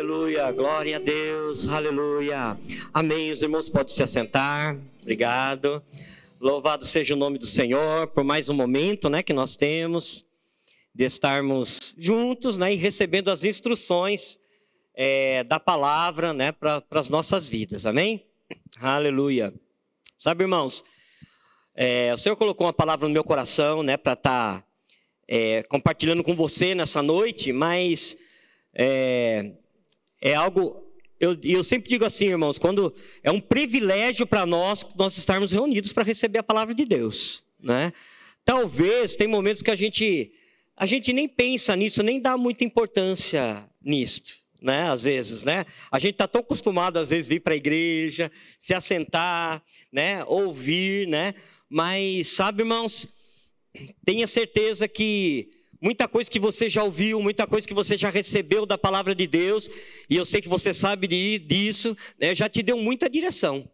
Aleluia, glória a Deus, aleluia. Amém. Os irmãos podem se assentar. Obrigado. Louvado seja o nome do Senhor por mais um momento, né, que nós temos de estarmos juntos, né, e recebendo as instruções é, da palavra, né, para as nossas vidas. Amém. Aleluia. Sabe, irmãos, é, o Senhor colocou uma palavra no meu coração, né, para estar tá, é, compartilhando com você nessa noite, mas é, é algo. Eu, eu sempre digo assim, irmãos, quando é um privilégio para nós nós estarmos reunidos para receber a palavra de Deus, né? Talvez tem momentos que a gente a gente nem pensa nisso, nem dá muita importância nisto, né? Às vezes, né? A gente está tão acostumado às vezes vir para a igreja, se assentar, né? Ouvir, né? Mas sabe, irmãos, tenha certeza que muita coisa que você já ouviu, muita coisa que você já recebeu da palavra de Deus, e eu sei que você sabe disso, né, já te deu muita direção.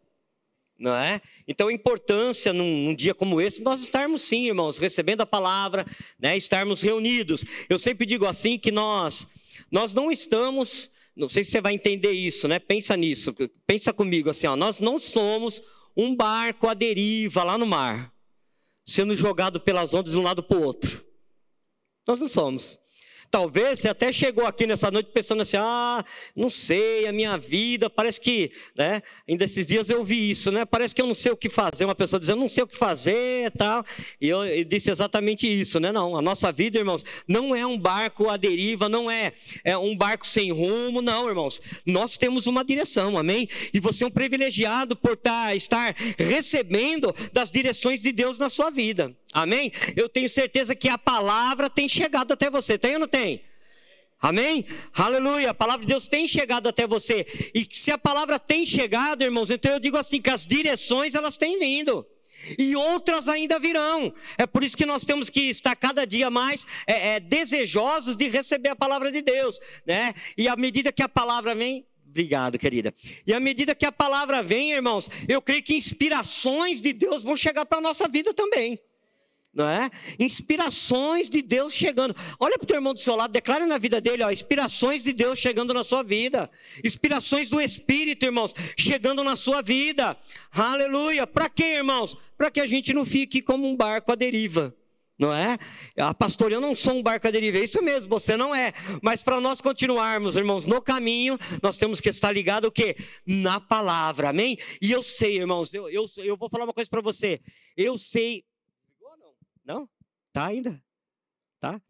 Não é? Então a importância num, num, dia como esse, nós estarmos sim, irmãos, recebendo a palavra, né, estarmos reunidos. Eu sempre digo assim que nós, nós não estamos, não sei se você vai entender isso, né? Pensa nisso, pensa comigo assim, ó, nós não somos um barco à deriva lá no mar, sendo jogado pelas ondas de um lado para o outro. Nós não somos. Talvez você até chegou aqui nessa noite pensando assim: ah, não sei, a minha vida, parece que, né? Ainda esses dias eu vi isso, né? Parece que eu não sei o que fazer. Uma pessoa dizendo, não sei o que fazer e tal. E eu, disse exatamente isso, né? Não, a nossa vida, irmãos, não é um barco à deriva, não é, é um barco sem rumo, não, irmãos. Nós temos uma direção, amém? E você é um privilegiado por tá, estar recebendo das direções de Deus na sua vida. Amém? Eu tenho certeza que a palavra tem chegado até você. Tem ou não tem? Amém? Aleluia. A palavra de Deus tem chegado até você. E se a palavra tem chegado, irmãos, então eu digo assim: que as direções elas têm vindo. E outras ainda virão. É por isso que nós temos que estar cada dia mais é, é, desejosos de receber a palavra de Deus, né? E à medida que a palavra vem, Obrigado, querida. E à medida que a palavra vem, irmãos, eu creio que inspirações de Deus vão chegar para a nossa vida também não é? Inspirações de Deus chegando. Olha para o teu irmão do seu lado, declare na vida dele, ó, inspirações de Deus chegando na sua vida. Inspirações do Espírito, irmãos, chegando na sua vida. Aleluia. Para quê, irmãos? Para que a gente não fique como um barco à deriva. Não é? Ah, pastor, eu não sou um barco à deriva, é isso mesmo, você não é. Mas para nós continuarmos, irmãos, no caminho, nós temos que estar ligados o quê? Na palavra, amém? E eu sei, irmãos, eu, eu, eu vou falar uma coisa para você. Eu sei? Tá ainda? Tá?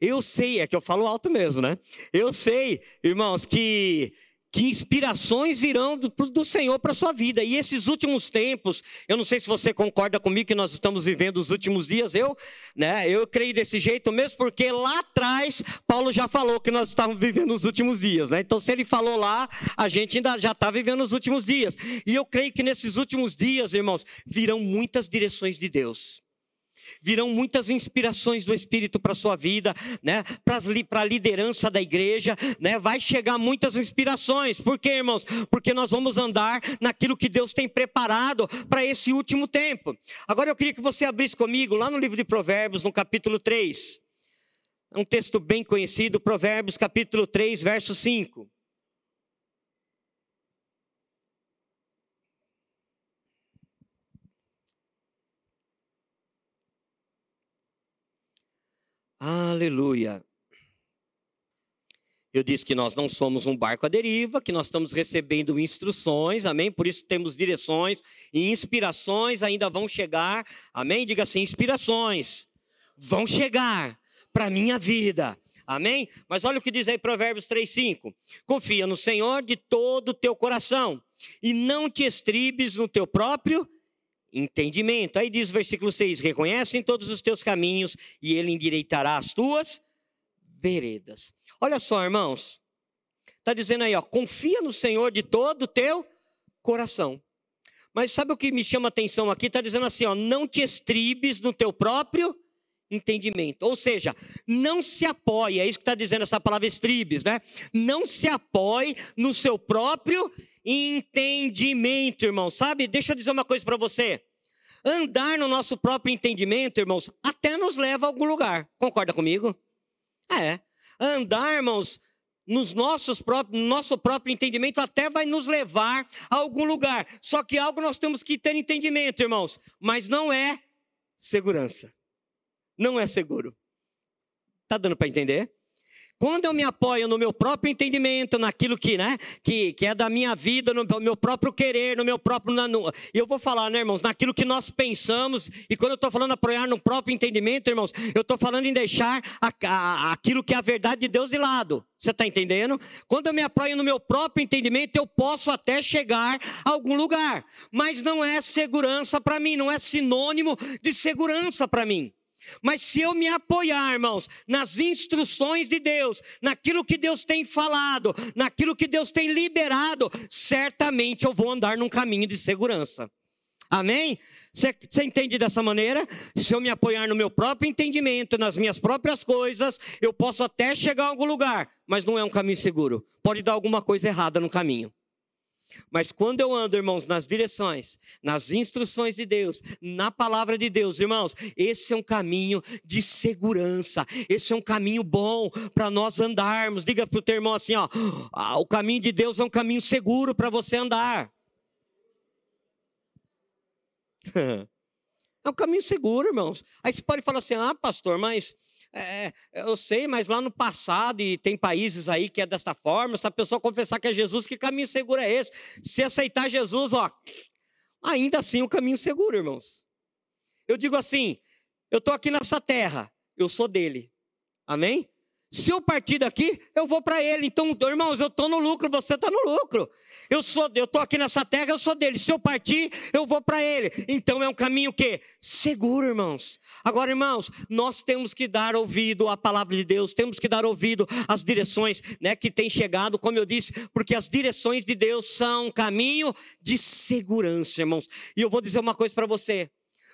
Eu sei, é que eu falo alto mesmo, né? Eu sei, irmãos, que que inspirações virão do, do Senhor para a sua vida. E esses últimos tempos, eu não sei se você concorda comigo que nós estamos vivendo os últimos dias, eu, né, eu creio desse jeito mesmo, porque lá atrás Paulo já falou que nós estávamos vivendo os últimos dias, né? Então, se ele falou lá, a gente ainda já está vivendo os últimos dias. E eu creio que nesses últimos dias, irmãos, virão muitas direções de Deus virão muitas inspirações do Espírito para a sua vida, né? para a liderança da igreja, né? vai chegar muitas inspirações. Por quê, irmãos? Porque nós vamos andar naquilo que Deus tem preparado para esse último tempo. Agora eu queria que você abrisse comigo lá no livro de Provérbios, no capítulo 3. É um texto bem conhecido, Provérbios capítulo 3, verso 5. Aleluia. Eu disse que nós não somos um barco à deriva, que nós estamos recebendo instruções, amém? Por isso temos direções e inspirações ainda vão chegar, amém? Diga assim: inspirações vão chegar para a minha vida, amém? Mas olha o que diz aí Provérbios 3,5: Confia no Senhor de todo o teu coração e não te estribes no teu próprio entendimento. Aí diz o versículo 6: Reconhece em todos os teus caminhos e ele endireitará as tuas veredas. Olha só, irmãos. Está dizendo aí, ó, confia no Senhor de todo o teu coração. Mas sabe o que me chama a atenção aqui? Está dizendo assim, ó, não te estribes no teu próprio entendimento. Ou seja, não se apoie, é isso que está dizendo essa palavra estribes, né? Não se apoie no seu próprio entendimento, irmão. Sabe? Deixa eu dizer uma coisa para você. Andar no nosso próprio entendimento, irmãos, até nos leva a algum lugar. Concorda comigo? É. Andar, irmãos, nos nossos próprios, no nosso próprio entendimento, até vai nos levar a algum lugar. Só que algo nós temos que ter entendimento, irmãos, mas não é segurança. Não é seguro. Tá dando para entender? Quando eu me apoio no meu próprio entendimento, naquilo que, né, que, que é da minha vida, no meu próprio querer, no meu próprio. E eu vou falar, né, irmãos, naquilo que nós pensamos, e quando eu estou falando apoiar no próprio entendimento, irmãos, eu estou falando em deixar a, a, aquilo que é a verdade de Deus de lado. Você está entendendo? Quando eu me apoio no meu próprio entendimento, eu posso até chegar a algum lugar, mas não é segurança para mim, não é sinônimo de segurança para mim. Mas se eu me apoiar, irmãos, nas instruções de Deus, naquilo que Deus tem falado, naquilo que Deus tem liberado, certamente eu vou andar num caminho de segurança. Amém? Você, entende dessa maneira? Se eu me apoiar no meu próprio entendimento, nas minhas próprias coisas, eu posso até chegar a algum lugar, mas não é um caminho seguro. Pode dar alguma coisa errada no caminho. Mas quando eu ando, irmãos, nas direções, nas instruções de Deus, na palavra de Deus, irmãos, esse é um caminho de segurança, esse é um caminho bom para nós andarmos. Diga para o teu irmão assim: ó, ah, o caminho de Deus é um caminho seguro para você andar. É um caminho seguro, irmãos. Aí você pode falar assim: ah, pastor, mas é, é, eu sei, mas lá no passado, e tem países aí que é desta forma, se a pessoa confessar que é Jesus, que caminho seguro é esse? Se aceitar Jesus, ó, ainda assim o caminho seguro, irmãos. Eu digo assim, eu estou aqui nessa terra, eu sou dele. Amém? Se eu partir daqui, eu vou para ele. Então, irmãos, eu estou no lucro, você está no lucro. Eu sou, eu estou aqui nessa terra, eu sou dele. Se eu partir, eu vou para ele. Então é um caminho que seguro, irmãos. Agora, irmãos, nós temos que dar ouvido à palavra de Deus, temos que dar ouvido às direções, né, que tem chegado, como eu disse, porque as direções de Deus são um caminho de segurança, irmãos. E eu vou dizer uma coisa para você.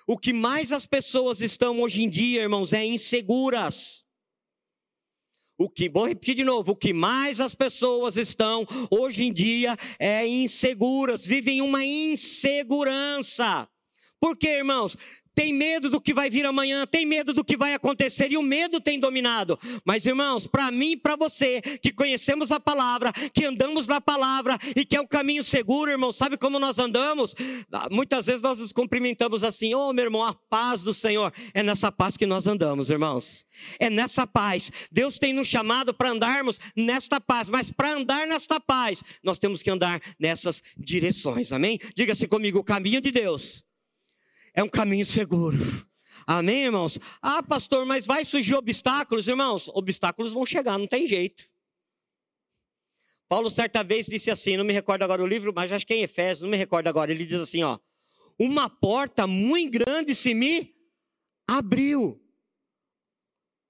O que mais as pessoas estão hoje em dia, irmãos, é inseguras. O que, vou repetir de novo, o que mais as pessoas estão hoje em dia é inseguras, vivem uma insegurança. Por quê, irmãos? Tem medo do que vai vir amanhã, tem medo do que vai acontecer, e o medo tem dominado. Mas, irmãos, para mim e para você, que conhecemos a palavra, que andamos na palavra e que é um caminho seguro, irmão, sabe como nós andamos? Ah, muitas vezes nós nos cumprimentamos assim: Ô oh, meu irmão, a paz do Senhor. É nessa paz que nós andamos, irmãos. É nessa paz. Deus tem nos chamado para andarmos nesta paz, mas para andar nesta paz, nós temos que andar nessas direções, amém? Diga-se comigo: o caminho de Deus é um caminho seguro. Amém, irmãos? Ah, pastor, mas vai surgir obstáculos, irmãos? Obstáculos vão chegar, não tem jeito. Paulo certa vez disse assim, não me recordo agora o livro, mas acho que é em Efésios, não me recordo agora. Ele diz assim, ó: "Uma porta muito grande se me abriu".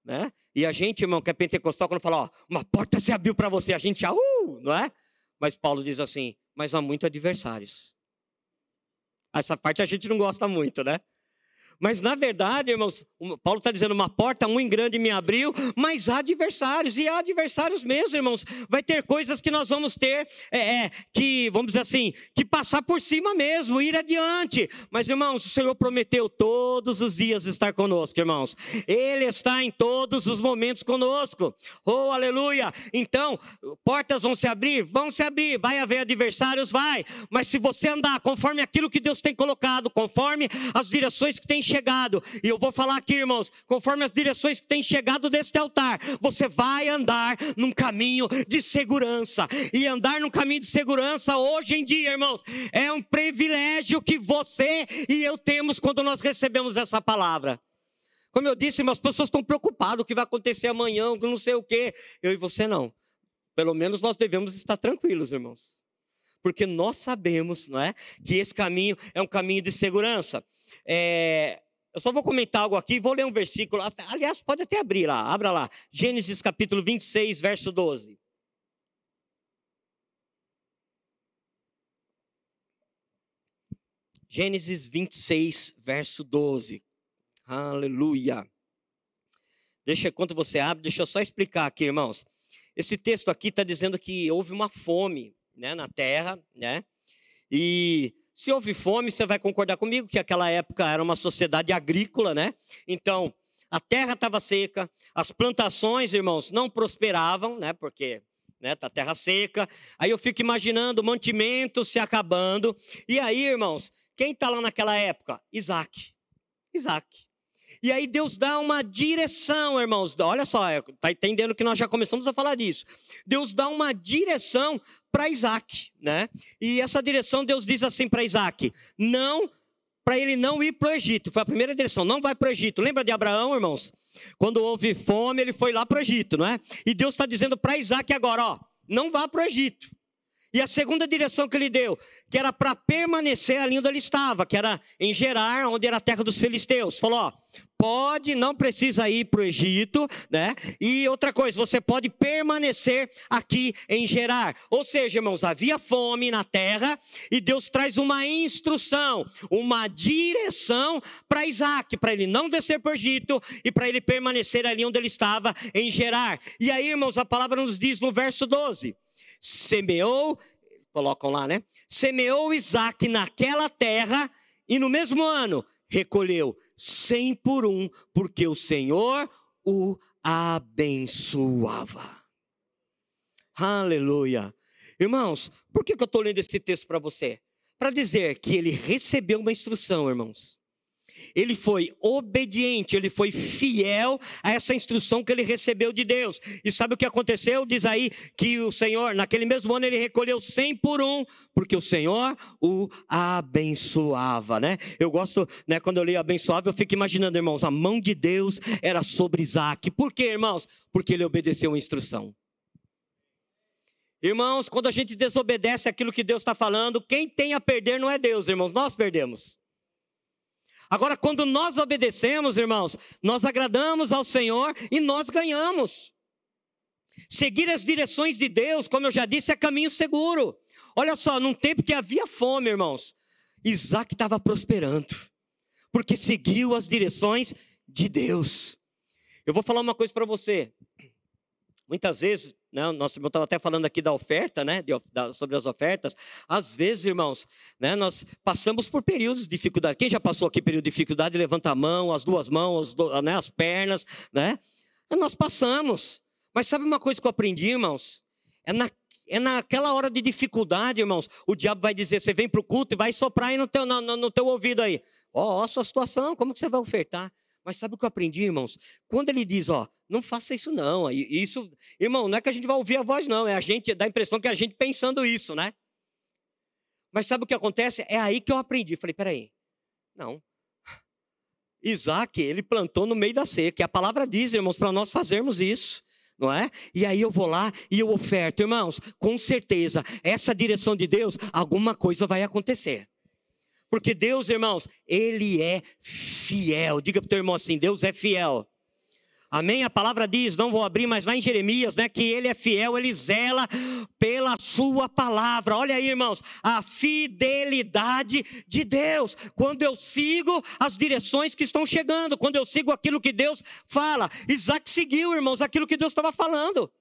Né? E a gente, irmão, que é pentecostal, quando fala, ó, uma porta se abriu para você, a gente, ah, uh, não é? Mas Paulo diz assim: "Mas há muitos adversários". Essa parte a gente não gosta muito, né? Mas na verdade, irmãos, Paulo está dizendo: uma porta muito grande me abriu, mas há adversários, e há adversários mesmo, irmãos. Vai ter coisas que nós vamos ter é, é, que, vamos dizer assim, que passar por cima mesmo, ir adiante. Mas, irmãos, o Senhor prometeu todos os dias estar conosco, irmãos. Ele está em todos os momentos conosco. Oh, aleluia! Então, portas vão se abrir? Vão se abrir. Vai haver adversários? Vai. Mas se você andar conforme aquilo que Deus tem colocado, conforme as direções que tem chegado, e eu vou falar aqui, irmãos, conforme as direções que têm chegado deste altar, você vai andar num caminho de segurança. E andar num caminho de segurança hoje em dia, irmãos, é um privilégio que você e eu temos quando nós recebemos essa palavra. Como eu disse, irmãos, as pessoas estão preocupadas o que vai acontecer amanhã, não sei o quê. Eu e você não. Pelo menos nós devemos estar tranquilos, irmãos porque nós sabemos, não é, que esse caminho é um caminho de segurança. É, eu só vou comentar algo aqui, vou ler um versículo. Aliás, pode até abrir lá, abra lá. Gênesis capítulo 26, verso 12. Gênesis 26, verso 12. Aleluia. Deixa, enquanto você abre, deixa eu só explicar aqui, irmãos. Esse texto aqui está dizendo que houve uma fome né, na terra, né? E se houve fome, você vai concordar comigo que aquela época era uma sociedade agrícola, né? Então, a terra estava seca, as plantações, irmãos, não prosperavam, né? Porque né? Tá terra seca. Aí eu fico imaginando o mantimento se acabando. E aí, irmãos, quem está lá naquela época? Isaac. Isaac. E aí Deus dá uma direção, irmãos. Olha só, está entendendo que nós já começamos a falar disso. Deus dá uma direção para Isaac, né? E essa direção Deus diz assim para Isaac: não, para ele não ir para o Egito. Foi a primeira direção, não vai para o Egito. Lembra de Abraão, irmãos? Quando houve fome, ele foi lá para o Egito, não é? E Deus está dizendo para Isaac agora, ó, não vá para o Egito. E a segunda direção que ele deu, que era para permanecer ali onde ele estava, que era em Gerar, onde era a terra dos filisteus. Falou: ó, pode, não precisa ir para o Egito, né? E outra coisa, você pode permanecer aqui em Gerar. Ou seja, irmãos, havia fome na terra e Deus traz uma instrução, uma direção para Isaac, para ele não descer para o Egito e para ele permanecer ali onde ele estava, em Gerar. E aí, irmãos, a palavra nos diz no verso 12 semeou, colocam lá, né? Semeou Isaac naquela terra e no mesmo ano recolheu cem por um, porque o Senhor o abençoava. Aleluia. Irmãos, por que, que eu estou lendo esse texto para você? Para dizer que ele recebeu uma instrução, irmãos ele foi obediente, ele foi fiel a essa instrução que ele recebeu de Deus. E sabe o que aconteceu? Diz aí que o Senhor, naquele mesmo ano, ele recolheu cem por um, porque o Senhor o abençoava, né? Eu gosto, né, quando eu leio abençoava, eu fico imaginando, irmãos, a mão de Deus era sobre Isaac. Por quê, irmãos? Porque ele obedeceu a instrução. Irmãos, quando a gente desobedece aquilo que Deus está falando, quem tem a perder não é Deus, irmãos, nós perdemos. Agora, quando nós obedecemos, irmãos, nós agradamos ao Senhor e nós ganhamos. Seguir as direções de Deus, como eu já disse, é caminho seguro. Olha só, num tempo que havia fome, irmãos, Isaac estava prosperando, porque seguiu as direções de Deus. Eu vou falar uma coisa para você. Muitas vezes né? Irmão estava até falando aqui da oferta, né? De, da, sobre as ofertas. Às vezes, irmãos, né? nós passamos por períodos de dificuldade. Quem já passou aqui período de dificuldade, levanta a mão, as duas mãos, as, né? as pernas, né? Nós passamos. Mas sabe uma coisa que eu aprendi, irmãos? É, na, é naquela hora de dificuldade, irmãos, o diabo vai dizer, você vem para o culto e vai soprar aí no teu, no, no teu ouvido aí. Ó, oh, a sua situação, como que você vai ofertar? Mas sabe o que eu aprendi, irmãos? Quando ele diz, ó, não faça isso não. Isso, irmão, não é que a gente vai ouvir a voz não, é a gente dá a impressão que é a gente pensando isso, né? Mas sabe o que acontece? É aí que eu aprendi. Falei, peraí, não. Isaac, ele plantou no meio da seca. E a palavra diz, irmãos, para nós fazermos isso não é? E aí eu vou lá e eu oferto. Irmãos, com certeza, essa direção de Deus, alguma coisa vai acontecer. Porque Deus, irmãos, Ele é fiel. Diga para o teu irmão assim: Deus é fiel. Amém? A palavra diz, não vou abrir, mas lá em Jeremias, né, que ele é fiel, ele zela pela sua palavra. Olha aí, irmãos, a fidelidade de Deus. Quando eu sigo as direções que estão chegando, quando eu sigo aquilo que Deus fala. Isaac seguiu, irmãos, aquilo que Deus estava falando.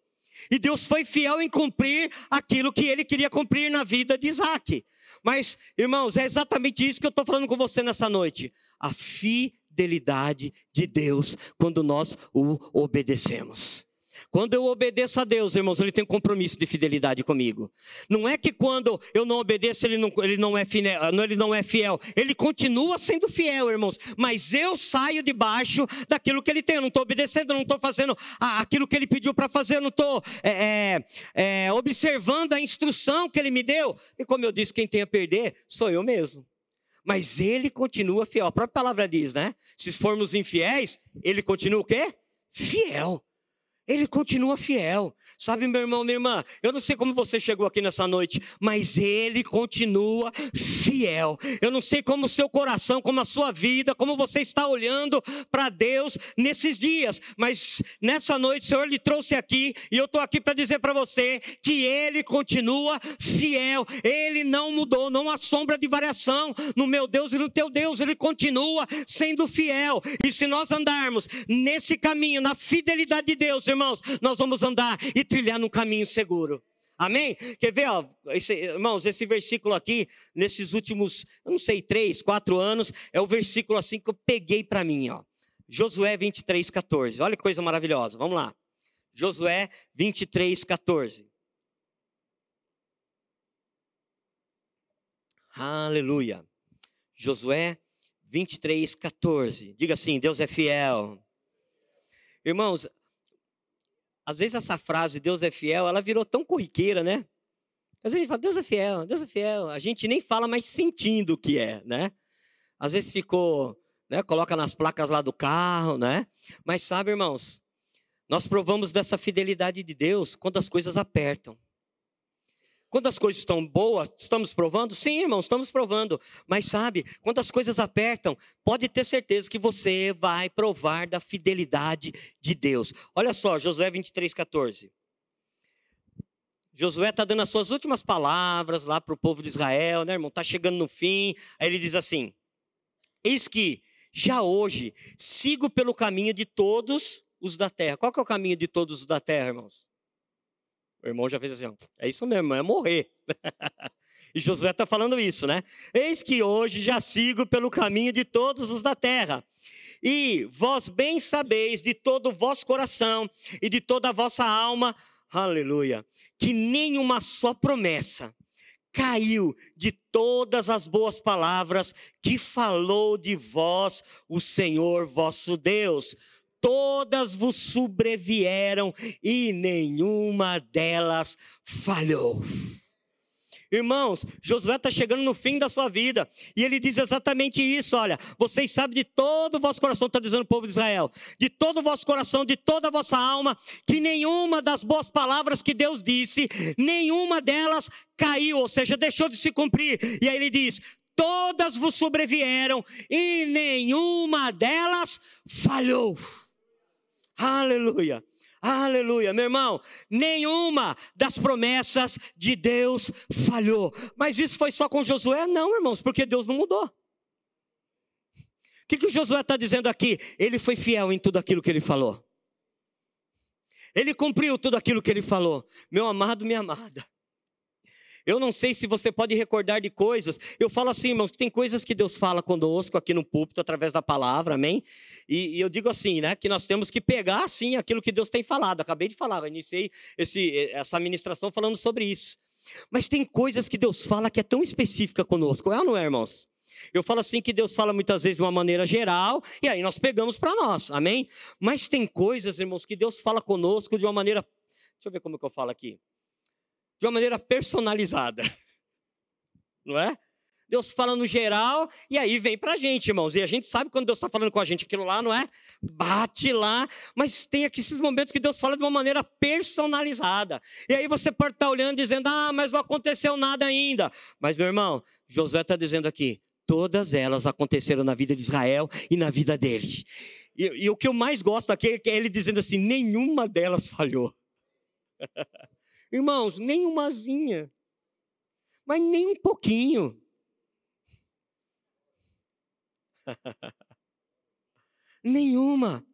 E Deus foi fiel em cumprir aquilo que ele queria cumprir na vida de Isaac. Mas, irmãos, é exatamente isso que eu estou falando com você nessa noite. A fidelidade de Deus quando nós o obedecemos. Quando eu obedeço a Deus, irmãos, ele tem um compromisso de fidelidade comigo. Não é que quando eu não obedeço, ele não, ele não, é, fiel, ele não é fiel. Ele continua sendo fiel, irmãos. Mas eu saio debaixo daquilo que ele tem. Eu não estou obedecendo, não estou fazendo aquilo que ele pediu para fazer, eu não estou é, é, é, observando a instrução que ele me deu. E como eu disse, quem tem a perder sou eu mesmo mas ele continua fiel. A própria palavra diz, né? Se formos infiéis, ele continua o quê? Fiel. Ele continua fiel. Sabe, meu irmão, minha irmã, eu não sei como você chegou aqui nessa noite, mas ele continua fiel. Eu não sei como o seu coração, como a sua vida, como você está olhando para Deus nesses dias, mas nessa noite o Senhor lhe trouxe aqui e eu estou aqui para dizer para você que ele continua fiel. Ele não mudou, não há sombra de variação no meu Deus e no teu Deus. Ele continua sendo fiel. E se nós andarmos nesse caminho, na fidelidade de Deus, irmãos, nós vamos andar e trilhar num caminho seguro. Amém? Quer ver, ó, esse, irmãos, esse versículo aqui, nesses últimos, eu não sei, três, quatro anos, é o versículo assim que eu peguei para mim, ó. Josué 23, 14. Olha que coisa maravilhosa, vamos lá. Josué 23, 14. Aleluia. Josué 23, 14. Diga assim: Deus é fiel. Irmãos, às vezes essa frase, Deus é fiel, ela virou tão corriqueira, né? Às vezes a gente fala, Deus é fiel, Deus é fiel. A gente nem fala mais sentindo o que é, né? Às vezes ficou, né? Coloca nas placas lá do carro, né? Mas sabe, irmãos, nós provamos dessa fidelidade de Deus quando as coisas apertam. Quando as coisas estão boas, estamos provando? Sim, irmãos, estamos provando. Mas sabe, quando as coisas apertam, pode ter certeza que você vai provar da fidelidade de Deus. Olha só, Josué 23, 14. Josué está dando as suas últimas palavras lá para o povo de Israel, né, irmão? Está chegando no fim. Aí ele diz assim: Eis que já hoje sigo pelo caminho de todos os da terra. Qual que é o caminho de todos os da terra, irmãos? O irmão já fez assim, é isso mesmo, é morrer. e Josué está falando isso, né? Eis que hoje já sigo pelo caminho de todos os da terra. E vós bem sabeis de todo o vosso coração e de toda a vossa alma, aleluia, que nenhuma só promessa caiu de todas as boas palavras que falou de vós o Senhor vosso Deus todas vos sobrevieram e nenhuma delas falhou. Irmãos, Josué está chegando no fim da sua vida e ele diz exatamente isso: olha, vocês sabem de todo o vosso coração, está dizendo o povo de Israel, de todo o vosso coração, de toda a vossa alma, que nenhuma das boas palavras que Deus disse, nenhuma delas caiu, ou seja, deixou de se cumprir. E aí ele diz: todas vos sobrevieram e nenhuma delas falhou. Aleluia. Aleluia, meu irmão, nenhuma das promessas de Deus falhou. Mas isso foi só com Josué? Não, irmãos, porque Deus não mudou. O que, que o Josué está dizendo aqui? Ele foi fiel em tudo aquilo que ele falou. Ele cumpriu tudo aquilo que ele falou. Meu amado, minha amada. Eu não sei se você pode recordar de coisas. Eu falo assim, irmãos, tem coisas que Deus fala conosco aqui no púlpito através da palavra, amém? E, e eu digo assim, né, que nós temos que pegar assim aquilo que Deus tem falado. Acabei de falar, iniciei esse, essa ministração falando sobre isso. Mas tem coisas que Deus fala que é tão específica conosco, é ou não é, irmãos? Eu falo assim que Deus fala muitas vezes de uma maneira geral, e aí nós pegamos para nós, amém? Mas tem coisas, irmãos, que Deus fala conosco de uma maneira. Deixa eu ver como que eu falo aqui de uma maneira personalizada. Não é? Deus fala no geral e aí vem para a gente, irmãos. E a gente sabe quando Deus está falando com a gente aquilo lá, não é? Bate lá, mas tem aqui esses momentos que Deus fala de uma maneira personalizada. E aí você pode estar tá olhando dizendo, ah, mas não aconteceu nada ainda. Mas, meu irmão, Josué está dizendo aqui, todas elas aconteceram na vida de Israel e na vida deles. E, e o que eu mais gosto aqui é ele dizendo assim: nenhuma delas falhou. Irmãos, nem umazinha, mas nem um pouquinho. Nenhuma.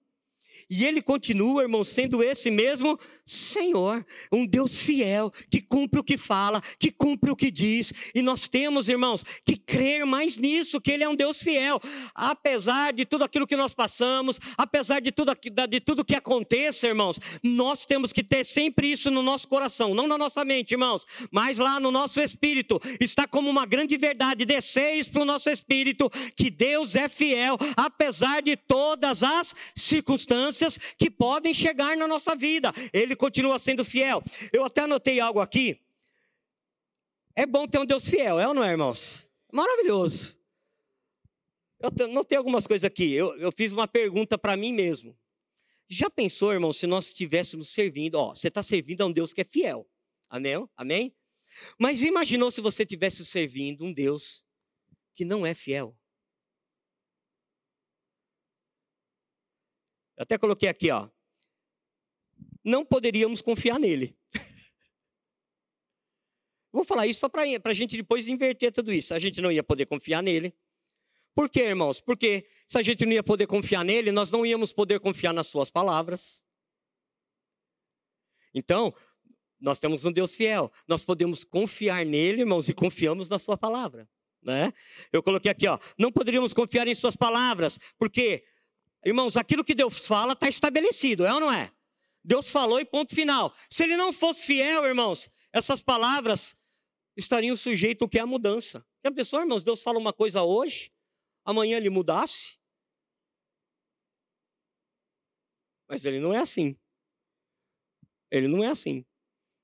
E ele continua, irmão, sendo esse mesmo Senhor, um Deus fiel, que cumpre o que fala, que cumpre o que diz. E nós temos, irmãos, que crer mais nisso, que ele é um Deus fiel. Apesar de tudo aquilo que nós passamos, apesar de tudo, de tudo que aconteça, irmãos, nós temos que ter sempre isso no nosso coração, não na nossa mente, irmãos, mas lá no nosso espírito. Está como uma grande verdade, descer isso para o nosso espírito, que Deus é fiel, apesar de todas as circunstâncias circunstâncias que podem chegar na nossa vida. Ele continua sendo fiel. Eu até anotei algo aqui. É bom ter um Deus fiel, é ou não é, irmãos? Maravilhoso. Eu notei algumas coisas aqui. Eu, eu fiz uma pergunta para mim mesmo. Já pensou, irmão, se nós estivéssemos servindo? Ó, você está servindo a um Deus que é fiel. Amém? Amém? Mas imaginou se você estivesse servindo um Deus que não é fiel? Até coloquei aqui, ó. Não poderíamos confiar nele. Vou falar isso só para a gente depois inverter tudo isso. A gente não ia poder confiar nele. Por quê, irmãos? Porque se a gente não ia poder confiar nele, nós não íamos poder confiar nas suas palavras. Então, nós temos um Deus fiel. Nós podemos confiar nele, irmãos, e confiamos na sua palavra. Né? Eu coloquei aqui, ó, não poderíamos confiar em suas palavras, porque Irmãos, aquilo que Deus fala está estabelecido, é ou não é? Deus falou e ponto final. Se ele não fosse fiel, irmãos, essas palavras estariam sujeitos ao que é a mudança. Já pensou, irmãos? Deus fala uma coisa hoje, amanhã ele mudasse? Mas ele não é assim. Ele não é assim.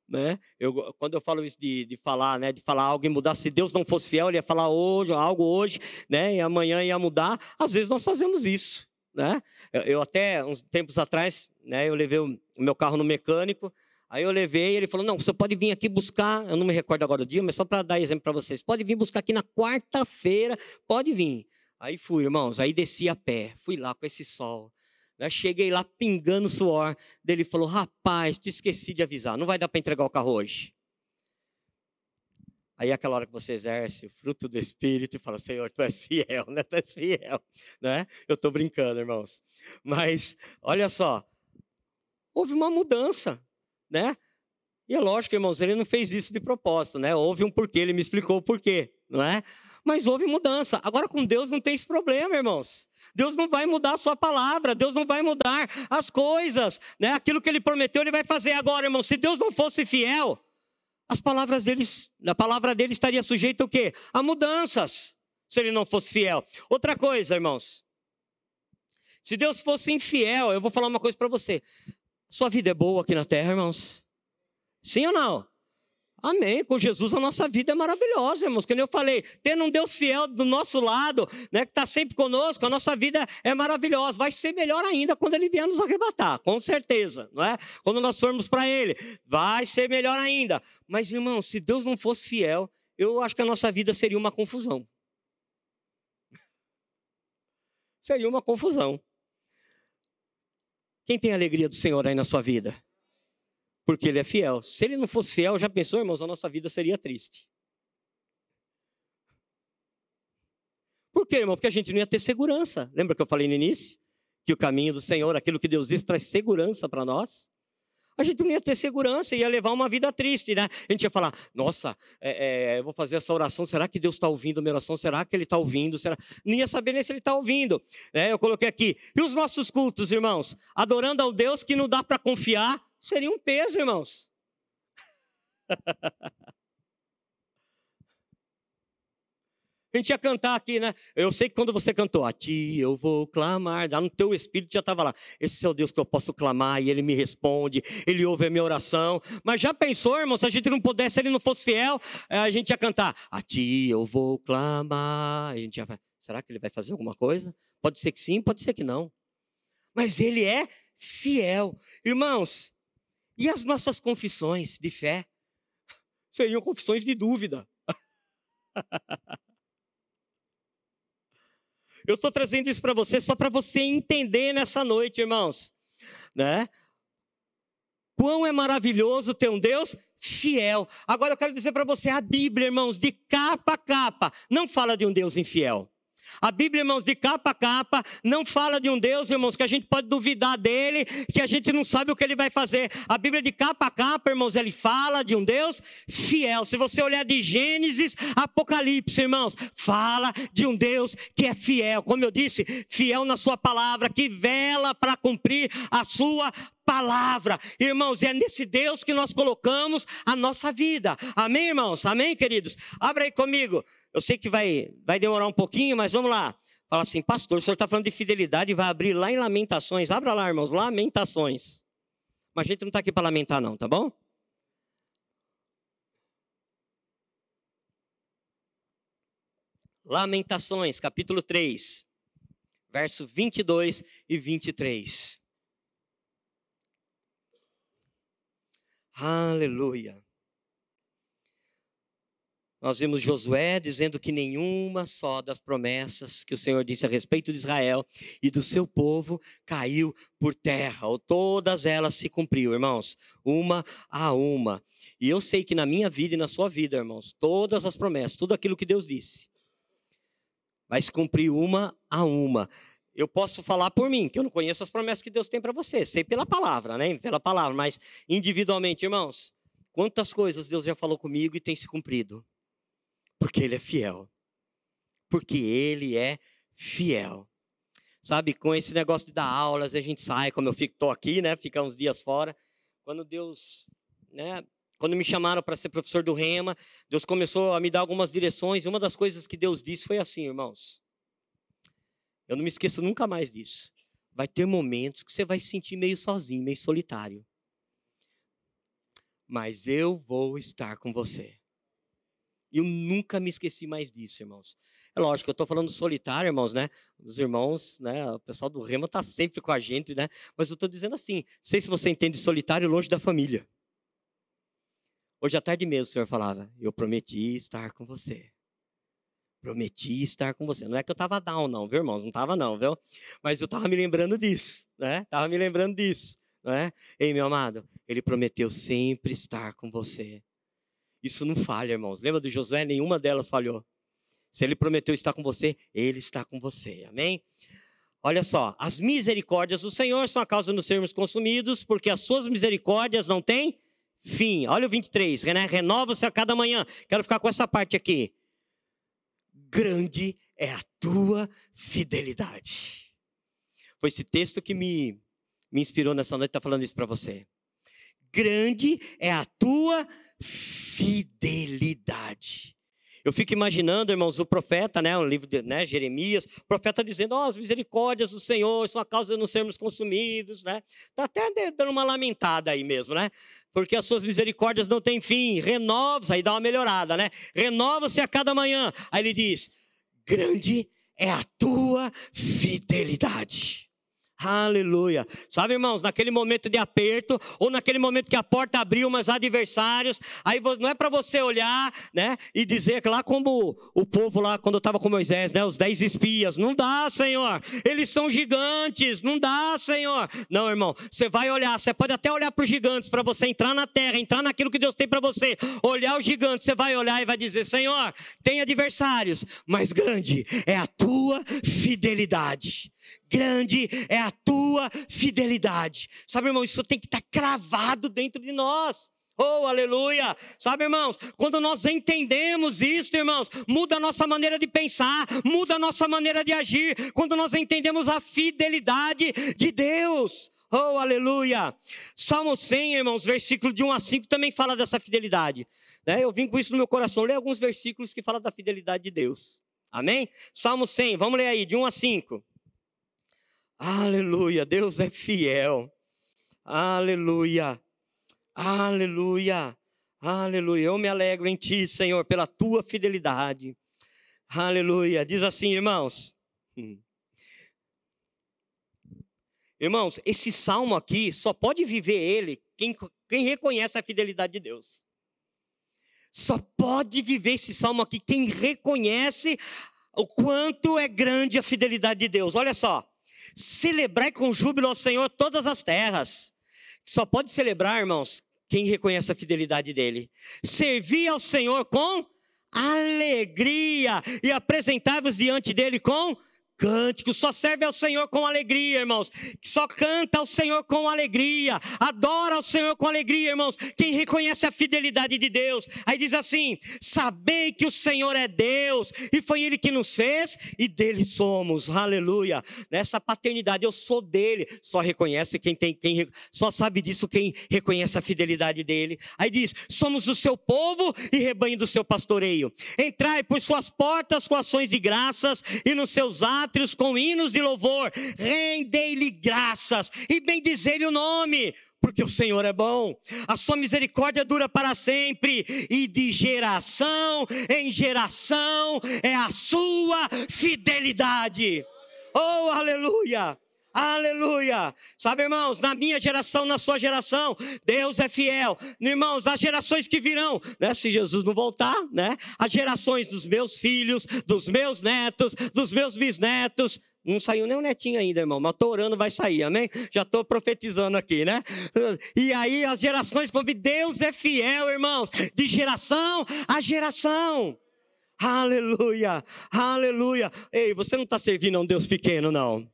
Né? Eu, quando eu falo isso de, de falar, né, de falar algo e mudar, se Deus não fosse fiel, ele ia falar hoje, algo hoje, né, e amanhã ia mudar. Às vezes nós fazemos isso, né? Eu, até uns tempos atrás, né, eu levei o, meu carro no mecânico, Aí eu levei, ele falou: não, você pode vir aqui buscar. Eu não me recordo agora do dia, mas só para dar exemplo para vocês. Pode vir buscar aqui na quarta-feira, pode vir. Aí fui, irmãos, aí desci a pé, fui lá com esse sol. Né? Cheguei lá pingando suor. Dele falou: rapaz, te esqueci de avisar, não vai dar para entregar o carro hoje. Aí é aquela hora que você exerce o fruto do Espírito e fala, Senhor, Tu és fiel, né? Tu és fiel, né? Eu estou brincando, irmãos. Mas, olha só, houve uma mudança né? E é lógico, irmãos, ele não fez isso de propósito, né? Houve um porquê, ele me explicou o porquê, não é? Mas houve mudança. Agora com Deus não tem esse problema, irmãos. Deus não vai mudar a sua palavra, Deus não vai mudar as coisas, né? Aquilo que ele prometeu, ele vai fazer agora, irmãos. Se Deus não fosse fiel, as palavras deles, a palavra dele estaria sujeita o quê? A mudanças, se ele não fosse fiel. Outra coisa, irmãos. Se Deus fosse infiel, eu vou falar uma coisa para você. Sua vida é boa aqui na terra, irmãos? Sim ou não? Amém. Com Jesus a nossa vida é maravilhosa, irmãos. Como eu falei, tendo um Deus fiel do nosso lado, né, que está sempre conosco, a nossa vida é maravilhosa. Vai ser melhor ainda quando Ele vier nos arrebatar, com certeza, não é? Quando nós formos para Ele, vai ser melhor ainda. Mas, irmão, se Deus não fosse fiel, eu acho que a nossa vida seria uma confusão. seria uma confusão. Quem tem a alegria do Senhor aí na sua vida? Porque Ele é fiel. Se Ele não fosse fiel, já pensou, irmãos, a nossa vida seria triste. Por quê, irmão? Porque a gente não ia ter segurança. Lembra que eu falei no início? Que o caminho do Senhor, aquilo que Deus diz, traz segurança para nós a gente não ia ter segurança, ia levar uma vida triste, né? A gente ia falar, nossa, é, é, eu vou fazer essa oração, será que Deus está ouvindo a minha oração? Será que Ele está ouvindo? Será? Não ia saber nem se Ele está ouvindo. É, eu coloquei aqui, e os nossos cultos, irmãos? Adorando ao Deus que não dá para confiar, seria um peso, irmãos. A gente ia cantar aqui, né? Eu sei que quando você cantou, a ti eu vou clamar, no teu espírito já estava lá. Esse é o Deus que eu posso clamar e ele me responde, ele ouve a minha oração. Mas já pensou, irmão, se a gente não pudesse, se ele não fosse fiel, eh, a gente ia cantar, a ti eu vou clamar. A gente ia será que ele vai fazer alguma coisa? Pode ser que sim, pode ser que não. Mas ele é fiel. Irmãos, e as nossas confissões de fé? Seriam confissões de dúvida. Eu estou trazendo isso para você só para você entender nessa noite, irmãos, né? Quão é maravilhoso ter um Deus fiel. Agora eu quero dizer para você, a Bíblia, irmãos, de capa a capa, não fala de um Deus infiel. A Bíblia, irmãos, de capa a capa, não fala de um Deus, irmãos, que a gente pode duvidar dele, que a gente não sabe o que ele vai fazer. A Bíblia de capa a capa, irmãos, ele fala de um Deus fiel. Se você olhar de Gênesis, Apocalipse, irmãos, fala de um Deus que é fiel. Como eu disse, fiel na sua palavra, que vela para cumprir a sua palavra. Irmãos, é nesse Deus que nós colocamos a nossa vida. Amém, irmãos? Amém, queridos? Abra aí comigo. Eu sei que vai, vai demorar um pouquinho, mas vamos lá. Fala assim, pastor, o senhor está falando de fidelidade vai abrir lá em Lamentações. Abra lá, irmãos, Lamentações. Mas a gente não está aqui para lamentar, não, tá bom? Lamentações, capítulo 3, verso 22 e 23. Aleluia. Nós vimos Josué dizendo que nenhuma só das promessas que o Senhor disse a respeito de Israel e do seu povo caiu por terra, ou todas elas se cumpriu, irmãos, uma a uma. E eu sei que na minha vida e na sua vida, irmãos, todas as promessas, tudo aquilo que Deus disse, vai se cumprir uma a uma. Eu posso falar por mim, que eu não conheço as promessas que Deus tem para você, sei pela palavra, né? Pela palavra, mas individualmente, irmãos, quantas coisas Deus já falou comigo e tem se cumprido? Porque Ele é fiel. Porque Ele é fiel. Sabe, com esse negócio de dar aulas, a gente sai, como eu fico, tô aqui, né? Fica uns dias fora. Quando Deus, né? quando me chamaram para ser professor do Rema, Deus começou a me dar algumas direções, e uma das coisas que Deus disse foi assim, irmãos. Eu não me esqueço nunca mais disso. Vai ter momentos que você vai se sentir meio sozinho, meio solitário. Mas eu vou estar com você. Eu nunca me esqueci mais disso, irmãos. É lógico, eu estou falando solitário, irmãos, né? Os irmãos, né? O pessoal do Rema está sempre com a gente, né? Mas eu estou dizendo assim, sei se você entende solitário longe da família. Hoje à tarde mesmo o Senhor falava, eu prometi estar com você. Prometi estar com você. Não é que eu estava down, não, viu, irmãos? Não estava, não, viu? Mas eu estava me lembrando disso, né? Estava me lembrando disso, né? Ei, meu amado, ele prometeu sempre estar com você. Isso não falha, irmãos. Lembra do Josué? Nenhuma delas falhou. Se ele prometeu estar com você, ele está com você. Amém? Olha só, as misericórdias do Senhor são a causa de nos sermos consumidos, porque as suas misericórdias não têm fim. Olha o 23, né? renova-se a cada manhã. Quero ficar com essa parte aqui. Grande é a tua fidelidade. Foi esse texto que me, me inspirou nessa noite, está falando isso para você. Grande é a tua fidelidade. Eu fico imaginando, irmãos, o profeta, né, o livro de né, Jeremias, o profeta dizendo: oh, as misericórdias do Senhor são a causa de não sermos consumidos, né? Está até dando uma lamentada aí mesmo, né? Porque as suas misericórdias não têm fim, renova-se, aí dá uma melhorada, né? Renova-se a cada manhã. Aí ele diz: grande é a tua fidelidade. Aleluia. Sabe, irmãos, naquele momento de aperto, ou naquele momento que a porta abriu, mas adversários, aí não é para você olhar, né, e dizer que lá como o povo lá, quando estava com Moisés, né, os dez espias, não dá, Senhor, eles são gigantes, não dá, Senhor. Não, irmão, você vai olhar, você pode até olhar para os gigantes, para você entrar na terra, entrar naquilo que Deus tem para você, olhar os gigantes, você vai olhar e vai dizer, Senhor, tem adversários, mas grande é a tua fidelidade grande é a tua fidelidade. Sabe, irmão, isso tem que estar cravado dentro de nós. Oh, aleluia! Sabe, irmãos, quando nós entendemos isso, irmãos, muda a nossa maneira de pensar, muda a nossa maneira de agir, quando nós entendemos a fidelidade de Deus. Oh, aleluia! Salmo 100, irmãos, versículo de 1 a 5 também fala dessa fidelidade. Né? Eu vim com isso no meu coração, ler alguns versículos que falam da fidelidade de Deus. Amém? Salmo 100, vamos ler aí, de 1 a 5. Aleluia, Deus é fiel. Aleluia, aleluia, aleluia. Eu me alegro em Ti, Senhor, pela Tua fidelidade. Aleluia. Diz assim, irmãos. Hum. Irmãos, esse salmo aqui só pode viver ele quem, quem reconhece a fidelidade de Deus. Só pode viver esse salmo aqui quem reconhece o quanto é grande a fidelidade de Deus. Olha só. Celebrai com júbilo ao Senhor todas as terras. Só pode celebrar, irmãos, quem reconhece a fidelidade dele. Servir ao Senhor com alegria e apresentai-vos diante dele com cântico, só serve ao Senhor com alegria, irmãos. Só canta ao Senhor com alegria, adora ao Senhor com alegria, irmãos. Quem reconhece a fidelidade de Deus, aí diz assim: sabei que o Senhor é Deus e foi Ele que nos fez e dele somos, aleluia. Nessa paternidade eu sou dele, só reconhece quem tem, quem só sabe disso quem reconhece a fidelidade dele. Aí diz: somos o seu povo e rebanho do seu pastoreio. Entrai por suas portas com ações de graças e nos seus atos átrios com hinos de louvor, rendei-lhe graças e bendizei-lhe o nome, porque o Senhor é bom, a sua misericórdia dura para sempre, e de geração em geração é a sua fidelidade. Oh, aleluia! Aleluia! Sabe, irmãos, na minha geração, na sua geração, Deus é fiel. Irmãos, as gerações que virão, né? Se Jesus não voltar, né? As gerações dos meus filhos, dos meus netos, dos meus bisnetos. Não saiu nem o netinho ainda, irmão, mas estou orando, vai sair, amém? Já estou profetizando aqui, né? E aí as gerações vão vir, Deus é fiel, irmãos, de geração a geração. Aleluia, aleluia. Ei, você não está servindo a um Deus pequeno, não.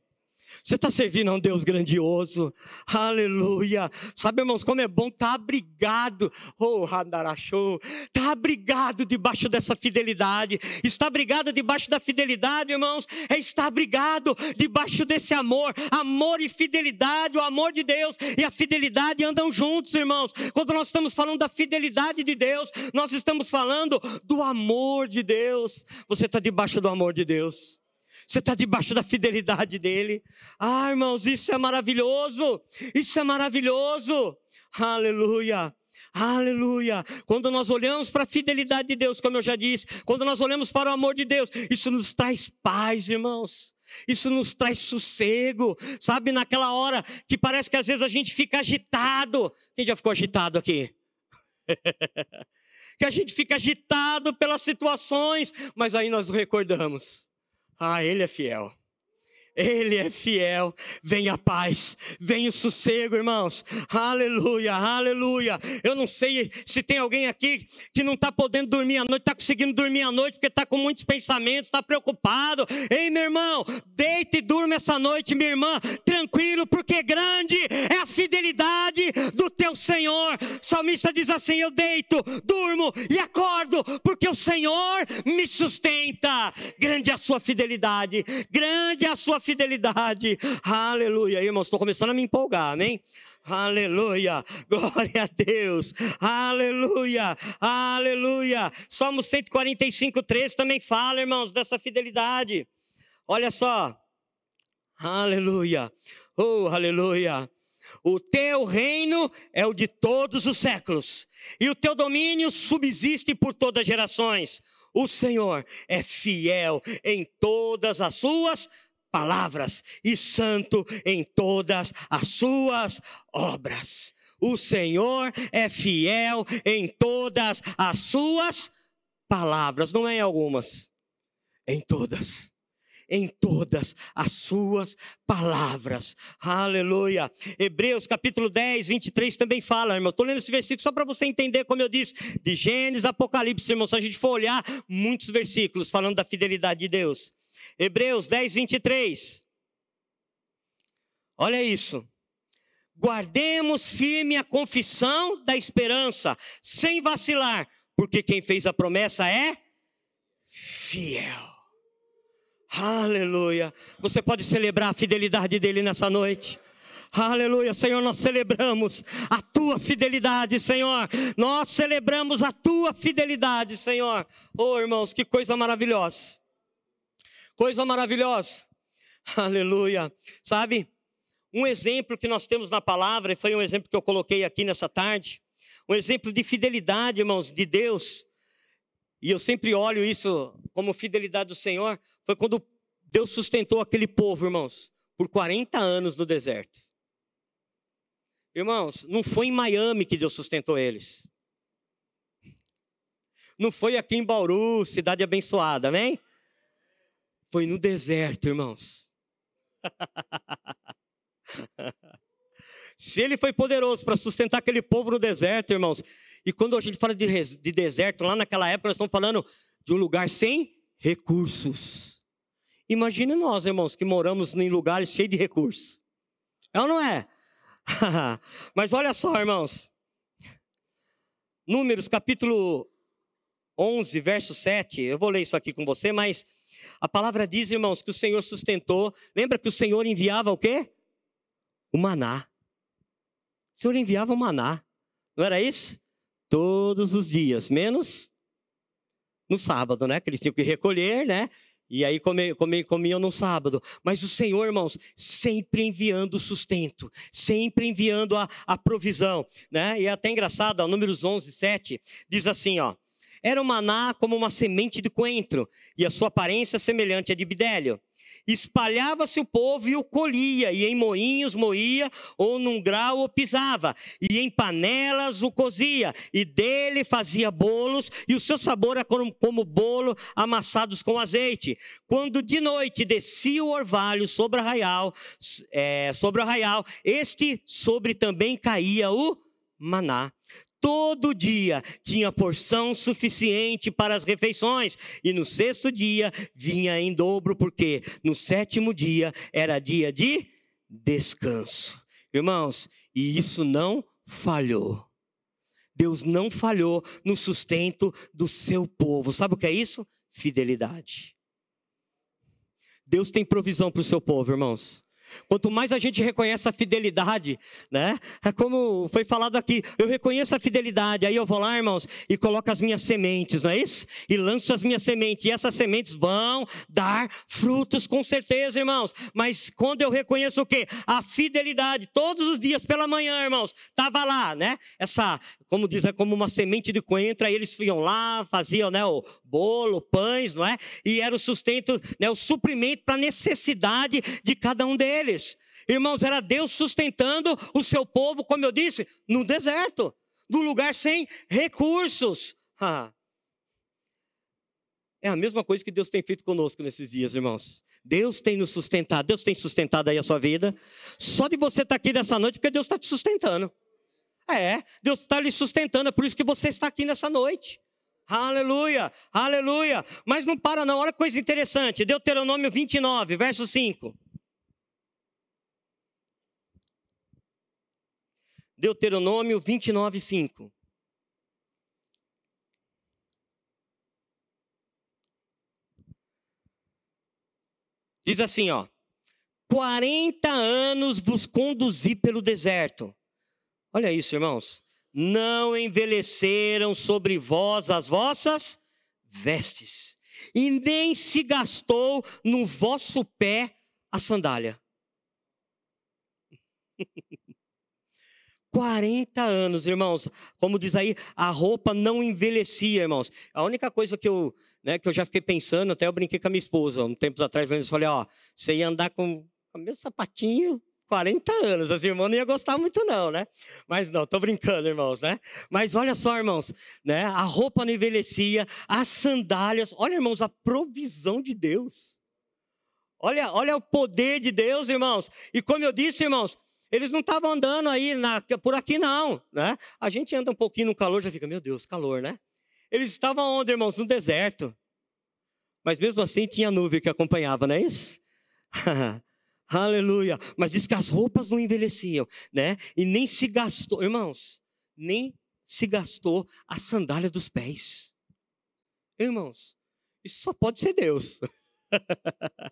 Você está servindo a um Deus grandioso. Aleluia. Sabe, irmãos, como é bom estar tá abrigado. Oh, Handarachou. Está abrigado debaixo dessa fidelidade. Está abrigado debaixo da fidelidade, irmãos. É estar abrigado debaixo desse amor. Amor e fidelidade. O amor de Deus e a fidelidade andam juntos, irmãos. Quando nós estamos falando da fidelidade de Deus, nós estamos falando do amor de Deus. Você está debaixo do amor de Deus. Você está debaixo da fidelidade dele. Ah, irmãos, isso é maravilhoso. Isso é maravilhoso. Aleluia. Aleluia! Quando nós olhamos para a fidelidade de Deus, como eu já disse, quando nós olhamos para o amor de Deus, isso nos traz paz, irmãos. Isso nos traz sossego, sabe? Naquela hora que parece que às vezes a gente fica agitado. Quem já ficou agitado aqui? que a gente fica agitado pelas situações, mas aí nós recordamos ah, Ele é fiel. Ele é fiel. Vem a paz, vem o sossego, irmãos. Aleluia, aleluia. Eu não sei se tem alguém aqui que não está podendo dormir à noite, está conseguindo dormir à noite porque está com muitos pensamentos, está preocupado. Ei, meu irmão, deite e durma essa noite, minha irmã, tranquilo, porque grande é a fidelidade do teu Senhor. O salmista diz assim: Eu deito, durmo e acordo, porque o Senhor me sustenta. Grande é a sua fidelidade, grande é a sua fidelidade. Aleluia, irmãos, estou começando a me empolgar, amém? Aleluia, glória a Deus, aleluia, aleluia. Salmo 145, 3 também fala, irmãos, dessa fidelidade. Olha só, aleluia, oh, aleluia. O teu reino é o de todos os séculos, e o teu domínio subsiste por todas as gerações. O Senhor é fiel em todas as suas palavras e santo em todas as suas obras. O Senhor é fiel em todas as suas palavras, não é em algumas, em todas. Em todas as suas palavras, aleluia. Hebreus capítulo 10, 23 também fala, irmão. Estou lendo esse versículo só para você entender, como eu disse, de Gênesis, Apocalipse, irmão. Se a gente for olhar, muitos versículos falando da fidelidade de Deus. Hebreus 10, 23. Olha isso. Guardemos firme a confissão da esperança, sem vacilar, porque quem fez a promessa é fiel. Aleluia. Você pode celebrar a fidelidade dele nessa noite. Aleluia, Senhor, nós celebramos a tua fidelidade, Senhor. Nós celebramos a tua fidelidade, Senhor. Oh, irmãos, que coisa maravilhosa. Coisa maravilhosa. Aleluia. Sabe? Um exemplo que nós temos na palavra, e foi um exemplo que eu coloquei aqui nessa tarde, um exemplo de fidelidade, irmãos, de Deus. E eu sempre olho isso como fidelidade do Senhor, foi quando Deus sustentou aquele povo, irmãos, por 40 anos no deserto. Irmãos, não foi em Miami que Deus sustentou eles. Não foi aqui em Bauru, cidade abençoada, amém? Foi no deserto, irmãos. Se ele foi poderoso para sustentar aquele povo no deserto, irmãos, e quando a gente fala de, de deserto, lá naquela época nós estamos falando de um lugar sem recursos. Imagine nós, irmãos, que moramos em lugares cheios de recursos. É ou não é? Mas olha só, irmãos. Números capítulo 11, verso 7. Eu vou ler isso aqui com você, mas a palavra diz, irmãos, que o Senhor sustentou. Lembra que o Senhor enviava o quê? O maná. O Senhor enviava o maná. Não era isso? Todos os dias, menos no sábado, né? Que eles tinham que recolher, né? E aí comiam, no sábado. Mas o Senhor, irmãos, sempre enviando o sustento, sempre enviando a, a provisão. Né? E é até engraçado, ó, números 11, 7, diz assim, ó. Era o maná como uma semente de coentro, e a sua aparência semelhante à de bidélio. Espalhava-se o povo e o colhia, e em moinhos moía, ou num grau o pisava, e em panelas o cozia, e dele fazia bolos, e o seu sabor era como, bolo amassados com azeite. Quando de noite descia o orvalho sobre o arraial, é, sobre o arraial, este sobre também caía o maná todo dia tinha porção suficiente para as refeições, e no sexto dia vinha em dobro, porque no sétimo dia era dia de descanso. Irmãos, e isso não falhou. Deus não falhou no sustento do seu povo. Sabe o que é isso? Fidelidade. Deus tem provisão para o seu povo, irmãos. Quanto mais a gente reconhece a fidelidade, né? É como foi falado aqui, eu reconheço a fidelidade, aí eu vou lá, irmãos, e coloco as minhas sementes, não é isso? E lanço as minhas sementes, e essas sementes vão dar frutos com certeza, irmãos. Mas quando eu reconheço o quê? A fidelidade, todos os dias pela manhã, irmãos, tava lá, né? Essa, como diz, é como uma semente de coentro, aí eles iam lá, faziam, né, o bolo, pães, não é? E era o sustento, né, o suprimento para a necessidade de cada um deles. Irmãos, era Deus sustentando o seu povo, como eu disse, no deserto, no lugar sem recursos. É a mesma coisa que Deus tem feito conosco nesses dias, irmãos. Deus tem nos sustentado, Deus tem sustentado aí a sua vida. Só de você estar aqui nessa noite, porque Deus está te sustentando. É, Deus está lhe sustentando, é por isso que você está aqui nessa noite. Aleluia, aleluia. Mas não para não, olha que coisa interessante. Deuteronômio 29, verso 5. Deuteronômio 29, 5. Diz assim, ó: 40 anos vos conduzi pelo deserto. Olha isso, irmãos. Não envelheceram sobre vós as vossas vestes, e nem se gastou no vosso pé a sandália. 40 anos, irmãos. Como diz aí, a roupa não envelhecia, irmãos. A única coisa que eu, né, que eu já fiquei pensando, até eu brinquei com a minha esposa, um tempos atrás, eu falei, ó, você ia andar com o mesmo sapatinho 40 anos. As irmãs não iam gostar muito, não, né? Mas não, tô brincando, irmãos, né? Mas olha só, irmãos, né? A roupa não envelhecia, as sandálias. Olha, irmãos, a provisão de Deus. Olha, olha o poder de Deus, irmãos. E como eu disse, irmãos, eles não estavam andando aí na, por aqui, não. Né? A gente anda um pouquinho no calor, já fica, meu Deus, calor, né? Eles estavam onde, irmãos? No deserto. Mas mesmo assim tinha nuvem que acompanhava, não é isso? Aleluia. Mas diz que as roupas não envelheciam, né? E nem se gastou, irmãos, nem se gastou a sandália dos pés. Irmãos, isso só pode ser Deus.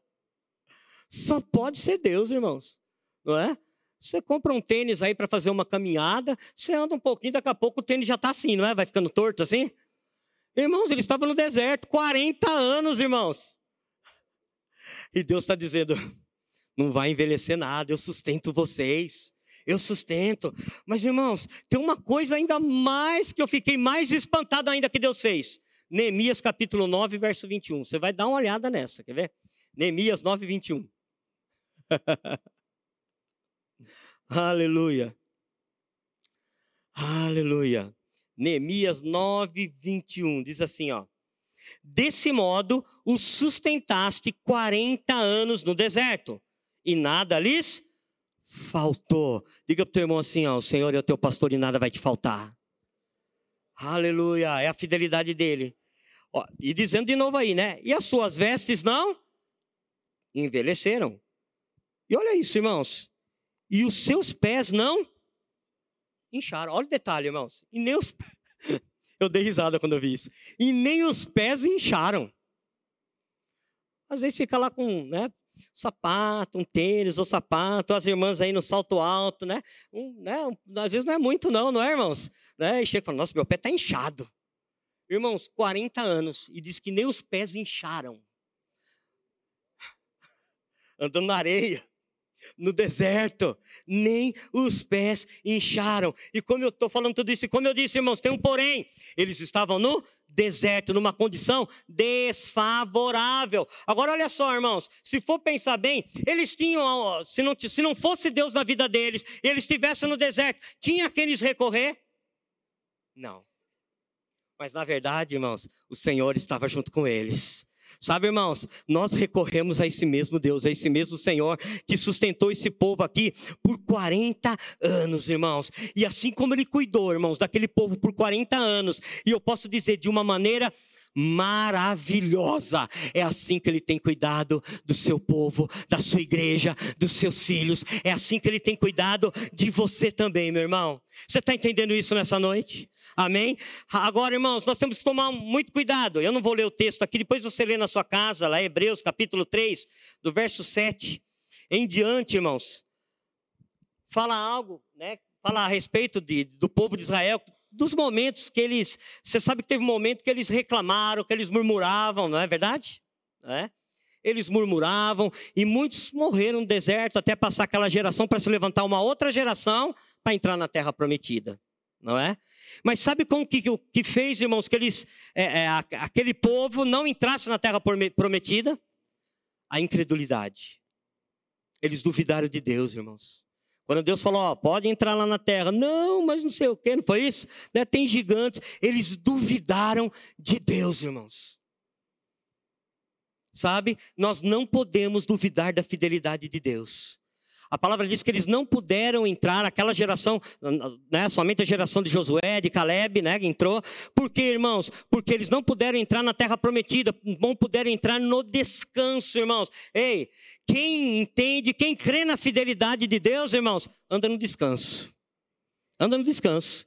só pode ser Deus, irmãos. Não é? Você compra um tênis aí para fazer uma caminhada, você anda um pouquinho, daqui a pouco o tênis já está assim, não é? Vai ficando torto assim. Irmãos, ele estava no deserto, 40 anos, irmãos. E Deus está dizendo: não vai envelhecer nada, eu sustento vocês. Eu sustento. Mas, irmãos, tem uma coisa ainda mais que eu fiquei mais espantado ainda que Deus fez. Neemias capítulo 9, verso 21. Você vai dar uma olhada nessa, quer ver? Neemias 9, 21. Aleluia. Aleluia. Neemias 9, 21 diz assim, ó. Desse modo, os sustentaste 40 anos no deserto, e nada lhes faltou. Diga para o teu irmão assim, ó, o Senhor é o teu pastor e nada vai te faltar. Aleluia, é a fidelidade dele. Ó, e dizendo de novo aí, né? E as suas vestes não envelheceram. E olha isso, irmãos e os seus pés não incharam. Olha o detalhe, irmãos. E nem os Eu dei risada quando eu vi isso. E nem os pés incharam. Às vezes fica lá com, né, sapato, um tênis ou sapato, as irmãs aí no salto alto, né? Um, né? Às vezes não é muito não, não é, irmãos? Né? E chega e fala, nossa, meu pé está inchado. Irmãos, 40 anos, e diz que nem os pés incharam. Andando na areia no deserto, nem os pés incharam. E como eu estou falando tudo isso, e como eu disse, irmãos, tem um porém. Eles estavam no deserto, numa condição desfavorável. Agora, olha só, irmãos, se for pensar bem, eles tinham, se não, se não fosse Deus na vida deles, eles estivessem no deserto, tinha quem lhes recorrer? Não. Mas na verdade, irmãos, o Senhor estava junto com eles. Sabe, irmãos, nós recorremos a esse mesmo Deus, a esse mesmo Senhor que sustentou esse povo aqui por 40 anos, irmãos. E assim como ele cuidou, irmãos, daquele povo por 40 anos, e eu posso dizer de uma maneira maravilhosa. É assim que ele tem cuidado do seu povo, da sua igreja, dos seus filhos. É assim que ele tem cuidado de você também, meu irmão. Você está entendendo isso nessa noite? Amém? Agora, irmãos, nós temos que tomar muito cuidado. Eu não vou ler o texto aqui, depois você lê na sua casa, lá Hebreus capítulo 3, do verso 7 em diante, irmãos. Fala algo, né? Fala a respeito de, do povo de Israel, dos momentos que eles. Você sabe que teve um momento que eles reclamaram, que eles murmuravam, não é verdade? É? Eles murmuravam e muitos morreram no deserto até passar aquela geração para se levantar uma outra geração para entrar na terra prometida, não é? Mas sabe como que, que fez, irmãos, que eles, é, é, aquele povo não entrasse na terra prometida? A incredulidade. Eles duvidaram de Deus, irmãos. Quando Deus falou, ó, pode entrar lá na terra. Não, mas não sei o quê, não foi isso? Né? Tem gigantes. Eles duvidaram de Deus, irmãos. Sabe? Nós não podemos duvidar da fidelidade de Deus. A palavra diz que eles não puderam entrar, aquela geração, né, somente a geração de Josué, de Caleb, né, entrou. Por quê, irmãos? Porque eles não puderam entrar na terra prometida, não puderam entrar no descanso, irmãos. Ei, quem entende, quem crê na fidelidade de Deus, irmãos, anda no descanso. Anda no descanso.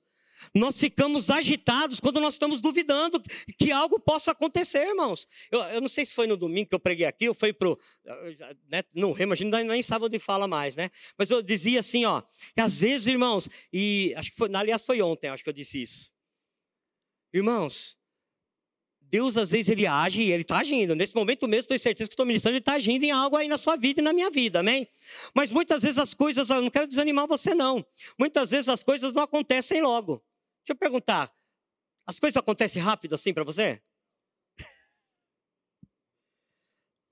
Nós ficamos agitados quando nós estamos duvidando que algo possa acontecer, irmãos. Eu, eu não sei se foi no domingo que eu preguei aqui, ou foi para né, não gente nem sabe onde fala mais, né? Mas eu dizia assim, ó, que às vezes, irmãos, e acho que foi, aliás, foi ontem, acho que eu disse isso. Irmãos, Deus às vezes ele age e ele está agindo. Nesse momento mesmo, tenho certeza que estou ministrando, ele está agindo em algo aí na sua vida e na minha vida, amém? Mas muitas vezes as coisas, eu não quero desanimar você, não. Muitas vezes as coisas não acontecem logo. Deixa eu perguntar, as coisas acontecem rápido assim para você?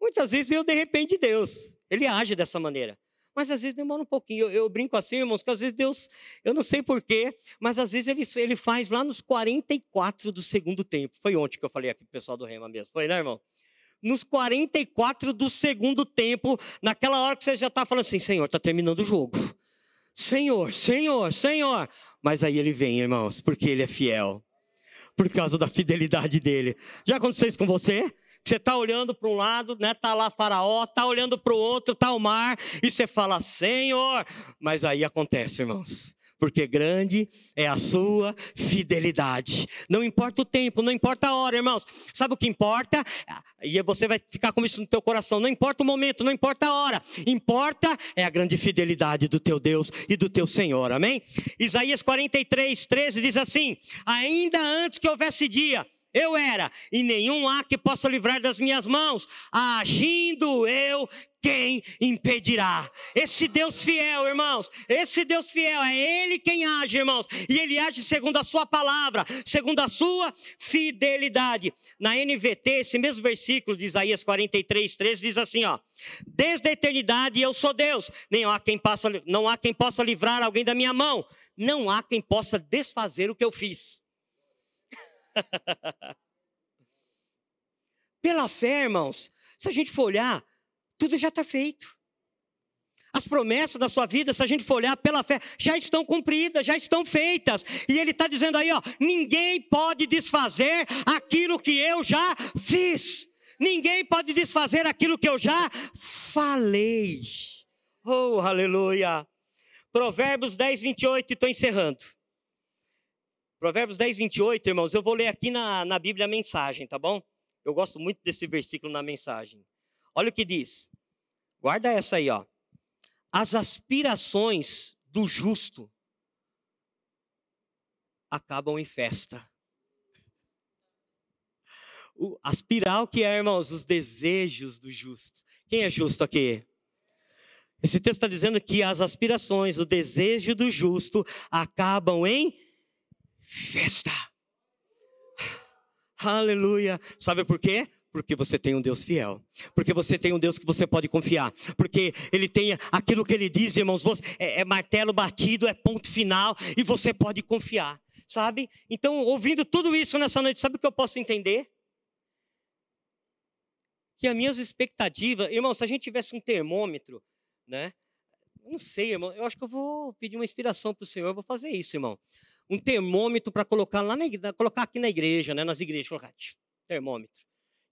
Muitas vezes eu de repente de Deus. Ele age dessa maneira. Mas às vezes demora um pouquinho. Eu, eu, brinco assim, irmãos, que às vezes Deus, eu não sei porquê, mas às vezes ele, ele faz lá nos 44 do segundo tempo. Foi ontem que eu falei aqui pro pessoal do Rema mesmo. Foi, né, irmão? Nos 44 do segundo tempo, naquela hora que você já está falando assim, Senhor, está terminando o jogo. Senhor, Senhor, Senhor. Mas aí ele vem, irmãos, porque ele é fiel. Por causa da fidelidade dele. Já aconteceu isso com você? Você está olhando para um lado, né? Tá lá Faraó, tá olhando para o outro, tá o mar, e você fala, Senhor. Mas aí acontece, irmãos porque grande é a sua fidelidade. Não importa o tempo, não importa a hora, irmãos. Sabe o que importa? E você vai ficar com isso no teu coração. Não importa o momento, não importa a hora. Importa é a grande fidelidade do teu Deus e do teu Senhor. Amém? Isaías 43, 13 diz assim: Ainda antes que houvesse dia, eu era, e nenhum há que possa livrar das minhas mãos. Agindo eu, quem impedirá? Esse Deus fiel, irmãos, esse Deus fiel, é Ele quem age, irmãos, e Ele age segundo a Sua palavra, segundo a Sua fidelidade. Na NVT, esse mesmo versículo de Isaías 43, 13 diz assim: ó, Desde a eternidade eu sou Deus, nem há quem possa, não há quem possa livrar alguém da minha mão, não há quem possa desfazer o que eu fiz. Pela fé, irmãos, se a gente for olhar, tudo já está feito. As promessas da sua vida, se a gente for olhar pela fé, já estão cumpridas, já estão feitas. E ele está dizendo aí, ó, ninguém pode desfazer aquilo que eu já fiz. Ninguém pode desfazer aquilo que eu já falei. Oh, aleluia. Provérbios 10, 28, estou encerrando. Provérbios 10, 28, irmãos, eu vou ler aqui na, na Bíblia a mensagem, tá bom? Eu gosto muito desse versículo na mensagem. Olha o que diz. Guarda essa aí, ó. As aspirações do justo acabam em festa. O, aspirar o que é, irmãos? Os desejos do justo. Quem é justo aqui? Esse texto está dizendo que as aspirações, o desejo do justo acabam em festa. Aleluia. Sabe por quê? Porque você tem um Deus fiel. Porque você tem um Deus que você pode confiar. Porque Ele tem aquilo que Ele diz, irmãos. É, é martelo batido, é ponto final. E você pode confiar. Sabe? Então, ouvindo tudo isso nessa noite, sabe o que eu posso entender? que as minhas expectativas, irmão, se a gente tivesse um termômetro, né? Não sei, irmão. Eu acho que eu vou pedir uma inspiração para o Senhor. Eu vou fazer isso, irmão. Um termômetro para colocar lá na, colocar aqui na igreja, né? Nas igrejas, colocar tch, termômetro.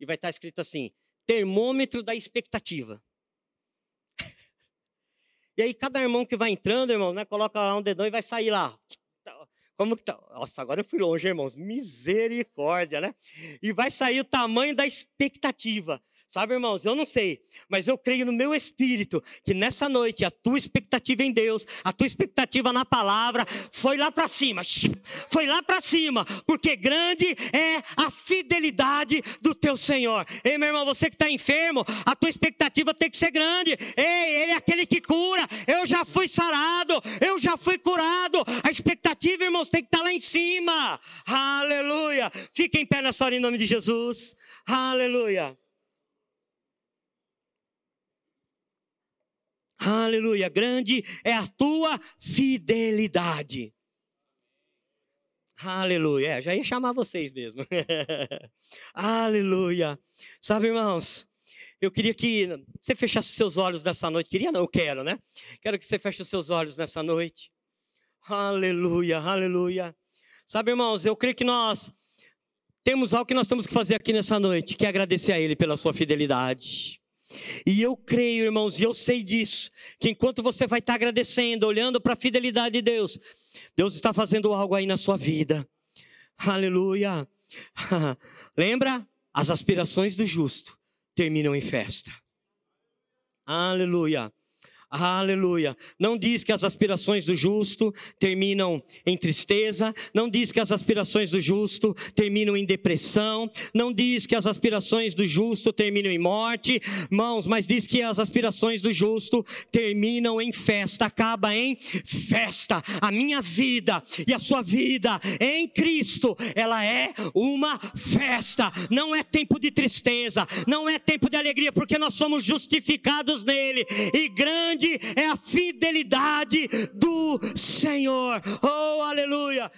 E vai estar escrito assim: termômetro da expectativa. E aí cada irmão que vai entrando, irmão, né, coloca lá um dedão e vai sair lá. Como que tá? Nossa, agora eu fui longe, irmãos. Misericórdia, né? E vai sair o tamanho da expectativa. Sabe, irmãos, eu não sei, mas eu creio no meu espírito que nessa noite a tua expectativa em Deus, a tua expectativa na palavra, foi lá para cima, foi lá para cima, porque grande é a fidelidade do teu Senhor. Ei, meu irmão, você que está enfermo, a tua expectativa tem que ser grande. Ei, Ele é aquele que cura. Eu já fui sarado, eu já fui curado. A expectativa, irmãos, tem que estar tá lá em cima. Aleluia. Fique em pé nessa hora em nome de Jesus. Aleluia. Aleluia. Grande é a tua fidelidade. Aleluia. É, já ia chamar vocês mesmo. Aleluia. Sabe, irmãos, eu queria que você fechasse seus olhos nessa noite. Queria não, eu quero, né? Quero que você feche os seus olhos nessa noite. Aleluia, aleluia. Sabe, irmãos, eu creio que nós temos algo que nós temos que fazer aqui nessa noite, que é agradecer a Ele pela sua fidelidade. E eu creio, irmãos, e eu sei disso, que enquanto você vai estar agradecendo, olhando para a fidelidade de Deus, Deus está fazendo algo aí na sua vida. Aleluia. Lembra? As aspirações do justo terminam em festa. Aleluia. Aleluia. Não diz que as aspirações do justo terminam em tristeza, não diz que as aspirações do justo terminam em depressão, não diz que as aspirações do justo terminam em morte, mãos, mas diz que as aspirações do justo terminam em festa, acaba em festa. A minha vida e a sua vida em Cristo, ela é uma festa. Não é tempo de tristeza, não é tempo de alegria, porque nós somos justificados nele. E grande grande é a fidelidade do Senhor. Oh, aleluia!